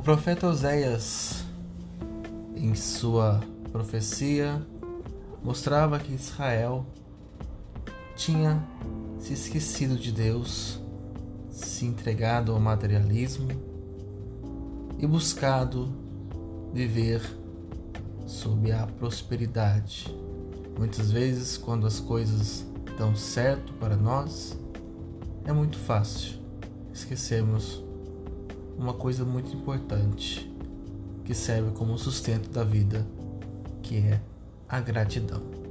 profeta Oséias, em sua profecia, mostrava que Israel tinha se esquecido de Deus, se entregado ao materialismo e buscado viver sob a prosperidade. Muitas vezes, quando as coisas dão certo para nós, é muito fácil esquecermos uma coisa muito importante que serve como sustento da vida, que é a gratidão.